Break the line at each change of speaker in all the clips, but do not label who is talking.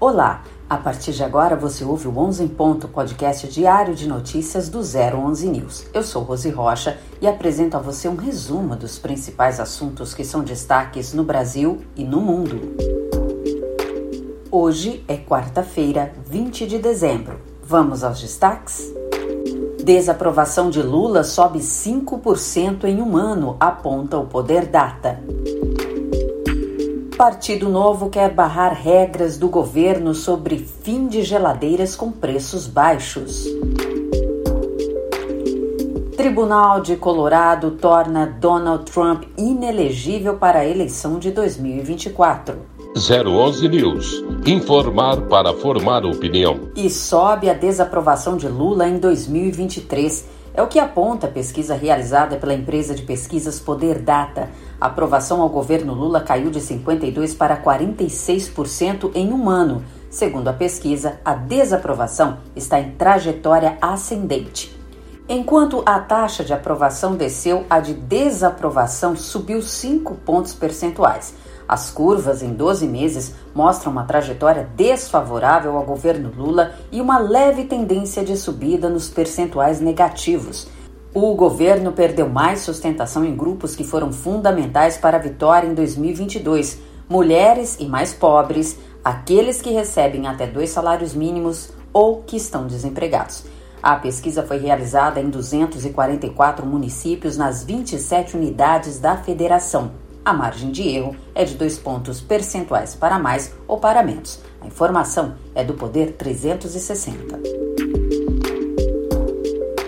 Olá, a partir de agora você ouve o 11 em Ponto, podcast diário de notícias do 011 News. Eu sou Rose Rocha e apresento a você um resumo dos principais assuntos que são destaques no Brasil e no mundo. Hoje é quarta-feira, 20 de dezembro. Vamos aos destaques? Desaprovação de Lula sobe 5% em um ano, aponta o Poder Data. Partido Novo quer barrar regras do governo sobre fim de geladeiras com preços baixos. Tribunal de Colorado torna Donald Trump inelegível para a eleição de 2024.
011 News. Informar para formar opinião.
E sobe a desaprovação de Lula em 2023. É o que aponta a pesquisa realizada pela empresa de pesquisas Poder Data. A aprovação ao governo Lula caiu de 52% para 46% em um ano. Segundo a pesquisa, a desaprovação está em trajetória ascendente. Enquanto a taxa de aprovação desceu, a de desaprovação subiu 5 pontos percentuais. As curvas em 12 meses mostram uma trajetória desfavorável ao governo Lula e uma leve tendência de subida nos percentuais negativos. O governo perdeu mais sustentação em grupos que foram fundamentais para a vitória em 2022: mulheres e mais pobres, aqueles que recebem até dois salários mínimos ou que estão desempregados. A pesquisa foi realizada em 244 municípios nas 27 unidades da federação. A margem de erro é de dois pontos percentuais para mais ou para menos. A informação é do Poder 360.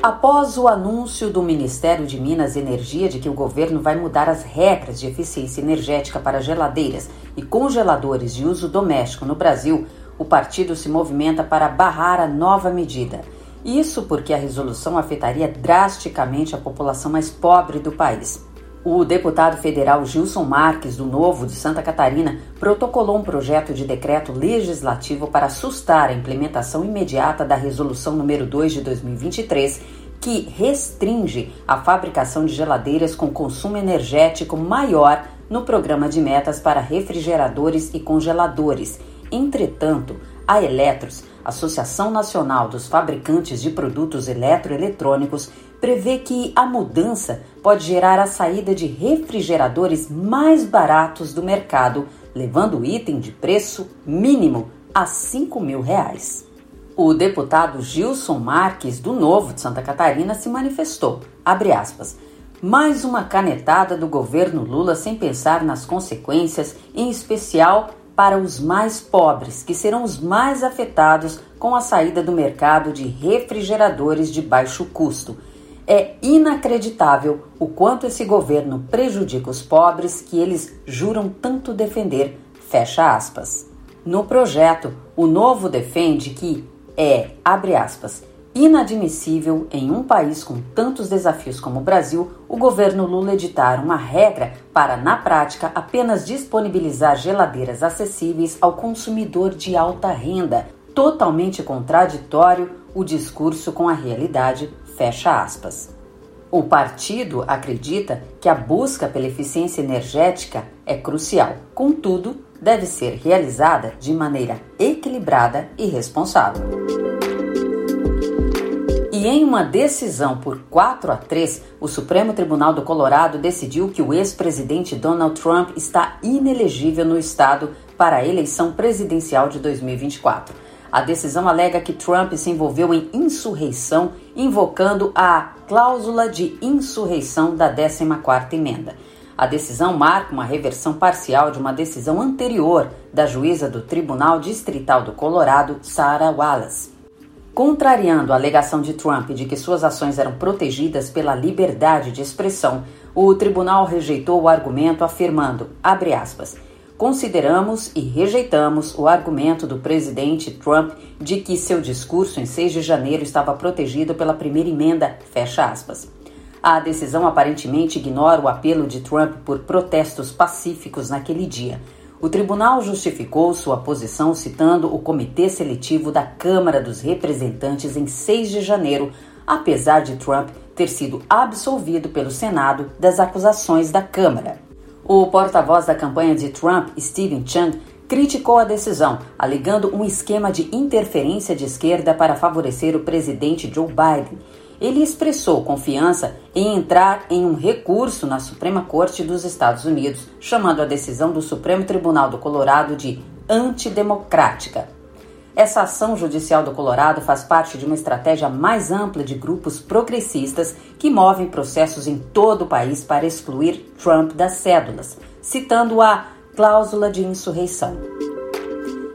Após o anúncio do Ministério de Minas e Energia de que o governo vai mudar as regras de eficiência energética para geladeiras e congeladores de uso doméstico no Brasil, o partido se movimenta para barrar a nova medida. Isso porque a resolução afetaria drasticamente a população mais pobre do país. O deputado federal Gilson Marques, do Novo de Santa Catarina, protocolou um projeto de decreto legislativo para assustar a implementação imediata da Resolução número 2 de 2023, que restringe a fabricação de geladeiras com consumo energético maior no programa de metas para refrigeradores e congeladores. Entretanto, a Eletros, Associação Nacional dos Fabricantes de Produtos Eletroeletrônicos, prevê que a mudança pode gerar a saída de refrigeradores mais baratos do mercado, levando o item de preço mínimo a 5 mil reais. O deputado Gilson Marques, do Novo de Santa Catarina, se manifestou. Aspas. Mais uma canetada do governo Lula sem pensar nas consequências, em especial para os mais pobres, que serão os mais afetados com a saída do mercado de refrigeradores de baixo custo é inacreditável o quanto esse governo prejudica os pobres que eles juram tanto defender. Fecha aspas. No projeto, o Novo defende que é, abre aspas, inadmissível em um país com tantos desafios como o Brasil, o governo Lula editar uma regra para, na prática, apenas disponibilizar geladeiras acessíveis ao consumidor de alta renda. Totalmente contraditório o discurso com a realidade, Fecha aspas. O partido acredita que a busca pela eficiência energética é crucial, contudo, deve ser realizada de maneira equilibrada e responsável. E em uma decisão por 4 a 3, o Supremo Tribunal do Colorado decidiu que o ex-presidente Donald Trump está inelegível no estado para a eleição presidencial de 2024. A decisão alega que Trump se envolveu em insurreição, invocando a cláusula de insurreição da 14ª emenda. A decisão marca uma reversão parcial de uma decisão anterior da juíza do Tribunal Distrital do Colorado, Sarah Wallace. Contrariando a alegação de Trump de que suas ações eram protegidas pela liberdade de expressão, o tribunal rejeitou o argumento afirmando, abre aspas, Consideramos e rejeitamos o argumento do presidente Trump de que seu discurso em 6 de janeiro estava protegido pela primeira emenda, fecha aspas. A decisão aparentemente ignora o apelo de Trump por protestos pacíficos naquele dia. O tribunal justificou sua posição citando o comitê seletivo da Câmara dos Representantes em 6 de janeiro, apesar de Trump ter sido absolvido pelo Senado das acusações da Câmara. O porta-voz da campanha de Trump, Stephen Chung, criticou a decisão, alegando um esquema de interferência de esquerda para favorecer o presidente Joe Biden. Ele expressou confiança em entrar em um recurso na Suprema Corte dos Estados Unidos, chamando a decisão do Supremo Tribunal do Colorado de antidemocrática. Essa ação judicial do Colorado faz parte de uma estratégia mais ampla de grupos progressistas que movem processos em todo o país para excluir Trump das cédulas, citando a cláusula de insurreição.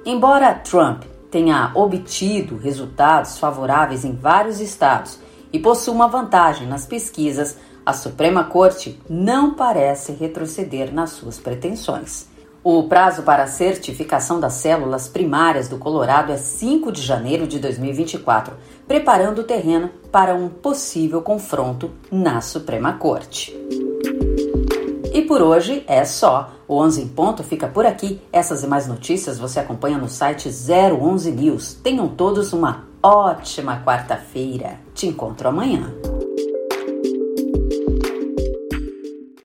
Embora Trump tenha obtido resultados favoráveis em vários estados e possua uma vantagem nas pesquisas, a Suprema Corte não parece retroceder nas suas pretensões. O prazo para a certificação das células primárias do Colorado é 5 de janeiro de 2024, preparando o terreno para um possível confronto na Suprema Corte. E por hoje é só. O 11 em ponto fica por aqui. Essas e mais notícias você acompanha no site 011 News. Tenham todos uma ótima quarta-feira. Te encontro amanhã.